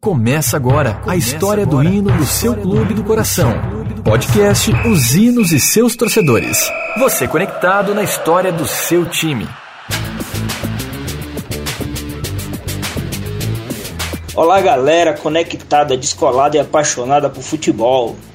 Começa agora a história do hino do seu clube do coração. Podcast Os Hinos e seus torcedores. Você conectado na história do seu time. Olá, galera conectada, descolada e apaixonada por futebol.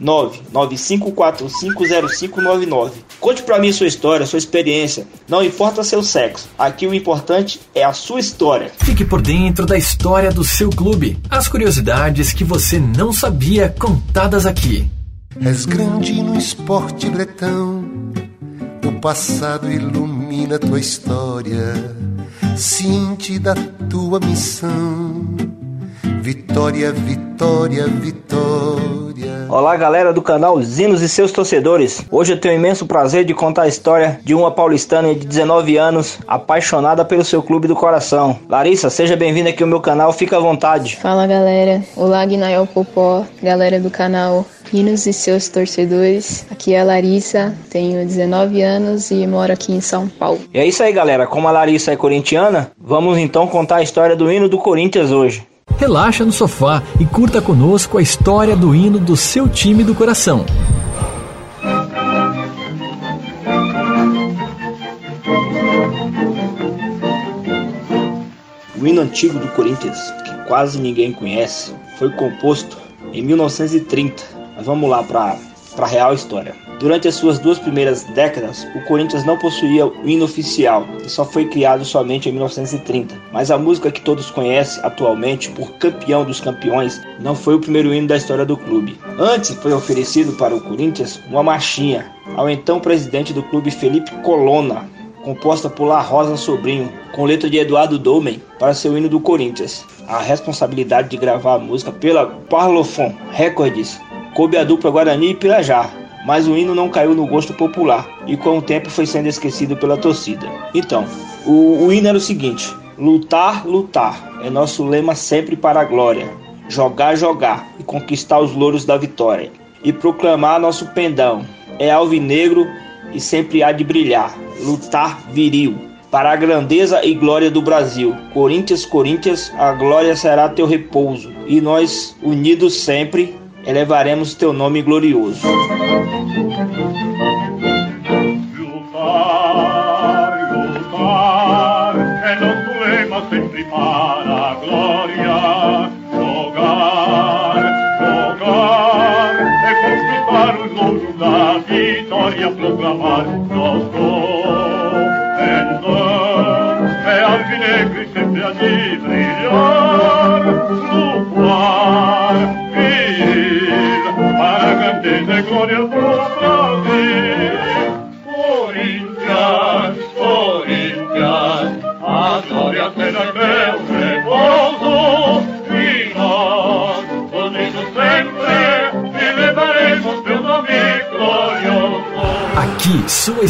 995450599. Conte para mim sua história, sua experiência. Não importa seu sexo. Aqui o importante é a sua história. Fique por dentro da história do seu clube. As curiosidades que você não sabia contadas aqui. És grande no esporte bretão. O passado ilumina tua história. Cinte da tua missão. Vitória, vitória, vitória. Olá, galera do canal Zinos e seus torcedores. Hoje eu tenho o imenso prazer de contar a história de uma paulistana de 19 anos, apaixonada pelo seu clube do coração. Larissa, seja bem-vinda aqui ao meu canal, fica à vontade. Fala, galera. Olá, Guinael Popó, galera do canal Hinos e seus torcedores. Aqui é a Larissa, tenho 19 anos e moro aqui em São Paulo. E é isso aí, galera. Como a Larissa é corintiana, vamos então contar a história do hino do Corinthians hoje. Relaxa no sofá e curta conosco a história do hino do seu time do coração. O hino antigo do Corinthians, que quase ninguém conhece, foi composto em 1930. Mas vamos lá para a real história. Durante as suas duas primeiras décadas, o Corinthians não possuía o hino oficial e só foi criado somente em 1930. Mas a música que todos conhecem atualmente por Campeão dos Campeões não foi o primeiro hino da história do clube. Antes foi oferecido para o Corinthians uma marchinha ao então presidente do clube Felipe Colonna, composta por La Rosa Sobrinho, com letra de Eduardo Dolmen, para seu hino do Corinthians. A responsabilidade de gravar a música pela Parlophone Records coube à dupla Guarani e Pirajá, mas o hino não caiu no gosto popular e com o tempo foi sendo esquecido pela torcida. Então, o, o hino era o seguinte: lutar, lutar é nosso lema sempre para a glória, jogar, jogar e conquistar os louros da vitória, e proclamar nosso pendão é alvinegro e sempre há de brilhar, lutar viril. Para a grandeza e glória do Brasil, Corinthians, Corinthians, a glória será teu repouso, e nós, unidos sempre, elevaremos teu nome glorioso. Lutar, lutar, lema sempre para a glória. Jogar, jogar, é conquistar os louros da vitória, proclamar nosso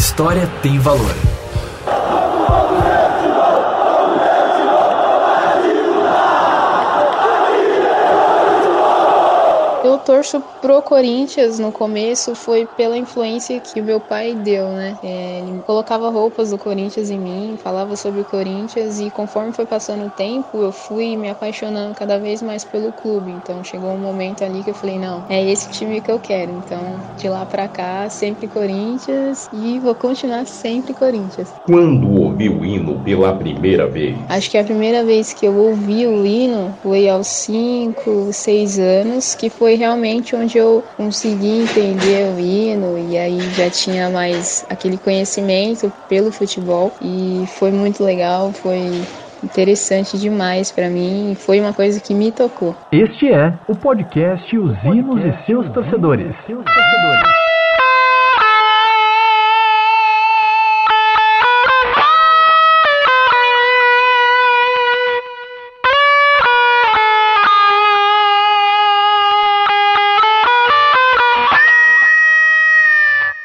história tem valor. Eu torço pro Corinthians no começo foi pela influência que o meu pai deu, né? É, ele colocava roupas do Corinthians em mim, falava sobre o Corinthians e conforme foi passando o tempo, eu fui me apaixonando cada vez mais pelo clube. Então chegou um momento ali que eu falei, não, é esse time que eu quero. Então, de lá pra cá, sempre Corinthians e vou continuar sempre Corinthians. Quando ouviu o hino pela primeira vez? Acho que a primeira vez que eu ouvi o hino foi aos 5, 6 anos, que foi realmente onde eu consegui entender o hino e aí já tinha mais aquele conhecimento pelo futebol e foi muito legal, foi interessante demais para mim. Foi uma coisa que me tocou. Este é o podcast Os Hinos e seus torcedores. Seus torcedores.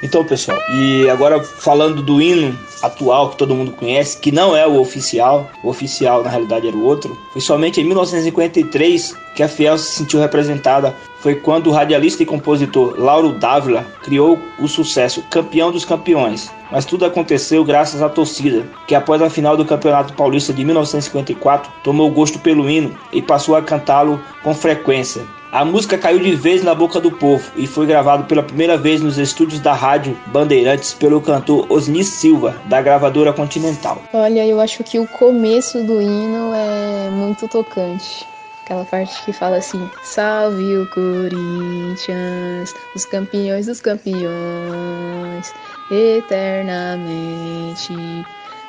Então, pessoal, e agora falando do hino atual que todo mundo conhece, que não é o oficial, o oficial na realidade era o outro, foi somente em 1953 que a Fiel se sentiu representada. Foi quando o radialista e compositor Lauro Dávila criou o sucesso Campeão dos Campeões. Mas tudo aconteceu graças à torcida, que após a final do Campeonato Paulista de 1954 tomou gosto pelo hino e passou a cantá-lo com frequência. A música caiu de vez na boca do povo e foi gravado pela primeira vez nos estúdios da Rádio Bandeirantes pelo cantor Osni Silva, da gravadora Continental. Olha, eu acho que o começo do hino é muito tocante. Aquela parte que fala assim: Salve o Corinthians, os campeões dos campeões, eternamente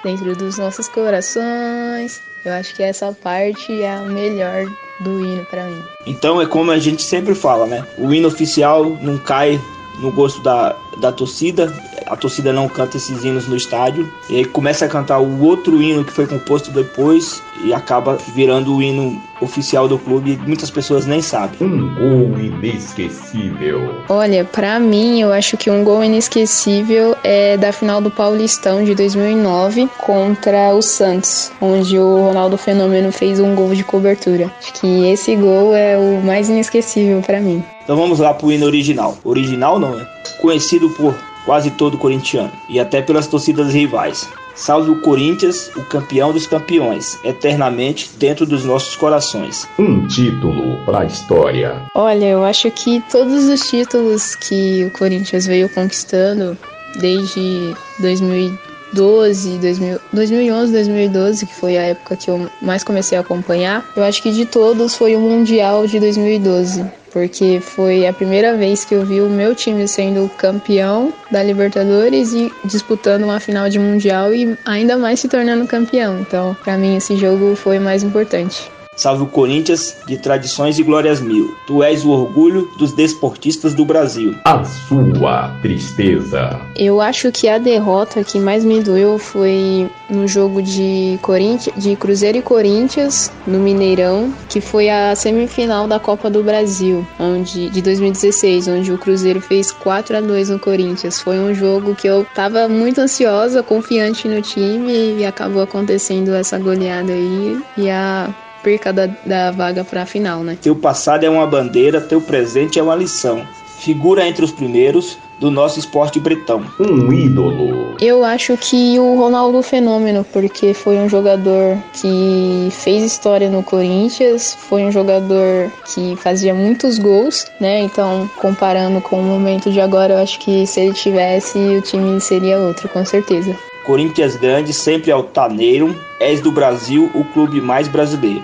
dentro dos nossos corações. Eu acho que essa parte é a melhor do hino para mim. Então é como a gente sempre fala, né? O hino oficial não cai no gosto da, da torcida, a torcida não canta esses hinos no estádio, e aí começa a cantar o outro hino que foi composto depois e acaba virando o hino oficial do clube e muitas pessoas nem sabem. Um gol inesquecível. Olha, para mim, eu acho que um gol inesquecível é da final do Paulistão de 2009 contra o Santos, onde o Ronaldo Fenômeno fez um gol de cobertura. Acho que esse gol é o mais inesquecível para mim. Então vamos lá pro hino original. Original não é? Conhecido por quase todo corintiano e até pelas torcidas rivais. Salve o Corinthians, o campeão dos campeões, eternamente dentro dos nossos corações. Um título para a história. Olha, eu acho que todos os títulos que o Corinthians veio conquistando desde 2012, 2000, 2011, 2012, que foi a época que eu mais comecei a acompanhar, eu acho que de todos foi o Mundial de 2012 porque foi a primeira vez que eu vi o meu time sendo campeão da Libertadores e disputando uma final de Mundial e ainda mais se tornando campeão. Então, para mim, esse jogo foi mais importante. Salve o Corinthians de tradições e glórias mil. Tu és o orgulho dos desportistas do Brasil. A sua tristeza. Eu acho que a derrota que mais me doeu foi no jogo de Corinthians, de Cruzeiro e Corinthians no Mineirão, que foi a semifinal da Copa do Brasil, onde de 2016, onde o Cruzeiro fez 4 a 2 no Corinthians. Foi um jogo que eu tava muito ansiosa, confiante no time e acabou acontecendo essa goleada aí e a perca da, da vaga para a final, né? Teu passado é uma bandeira, teu presente é uma lição. Figura entre os primeiros do nosso esporte bretão. Um ídolo. Eu acho que o Ronaldo Fenômeno, porque foi um jogador que fez história no Corinthians, foi um jogador que fazia muitos gols, né? Então, comparando com o momento de agora, eu acho que se ele tivesse, o time seria outro, com certeza. Corinthians grande, sempre altaneiro, és do Brasil o clube mais brasileiro.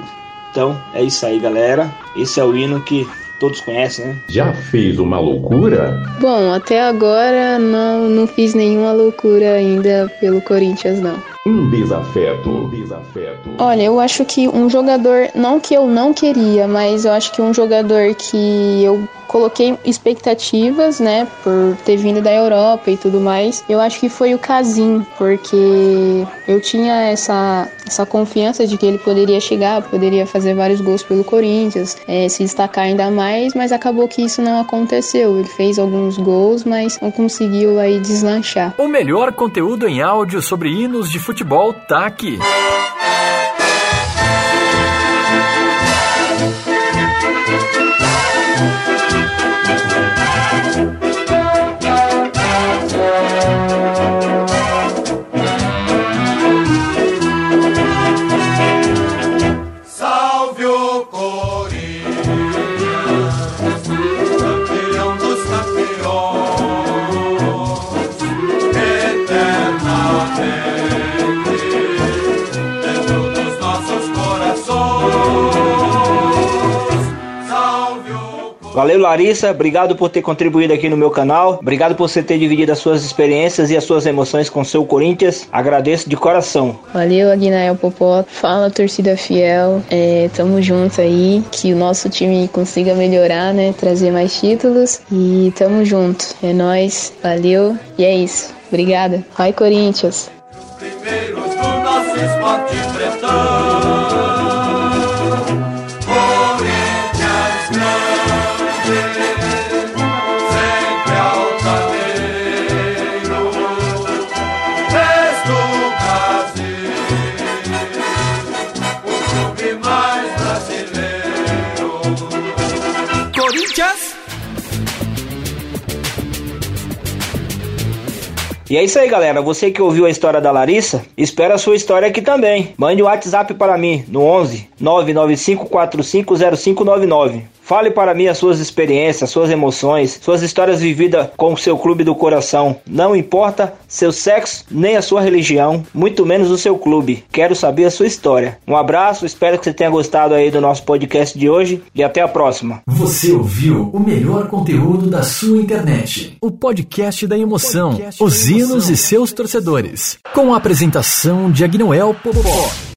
Então é isso aí, galera. Esse é o hino que todos conhecem, né? Já fez uma loucura? Bom, até agora não, não fiz nenhuma loucura ainda pelo Corinthians, não. Um desafeto. Um desafeto. Olha, eu acho que um jogador, não que eu não queria, mas eu acho que um jogador que eu coloquei expectativas, né, por ter vindo da Europa e tudo mais. Eu acho que foi o Casim, porque eu tinha essa, essa confiança de que ele poderia chegar, poderia fazer vários gols pelo Corinthians, é, se destacar ainda mais, mas acabou que isso não aconteceu. Ele fez alguns gols, mas não conseguiu aí deslanchar. O melhor conteúdo em áudio sobre hinos de futebol tá aqui. Valeu, Larissa. Obrigado por ter contribuído aqui no meu canal. Obrigado por você ter dividido as suas experiências e as suas emoções com o seu Corinthians. Agradeço de coração. Valeu, Aguinael Popó. Fala, torcida fiel. É, tamo junto aí. Que o nosso time consiga melhorar, né? Trazer mais títulos. E tamo junto. É nós. Valeu. E é isso. Obrigada. Vai, Corinthians. Primeiros do nosso esporte E é isso aí, galera. Você que ouviu a história da Larissa, espera a sua história aqui também. Mande um WhatsApp para mim no 11 995450599. Fale para mim as suas experiências, suas emoções, suas histórias vividas com o seu clube do coração. Não importa seu sexo nem a sua religião, muito menos o seu clube. Quero saber a sua história. Um abraço, espero que você tenha gostado aí do nosso podcast de hoje e até a próxima. Você ouviu o melhor conteúdo da sua internet. O podcast da emoção, podcast os hinos e seus torcedores. Com a apresentação de Agnoel Popó.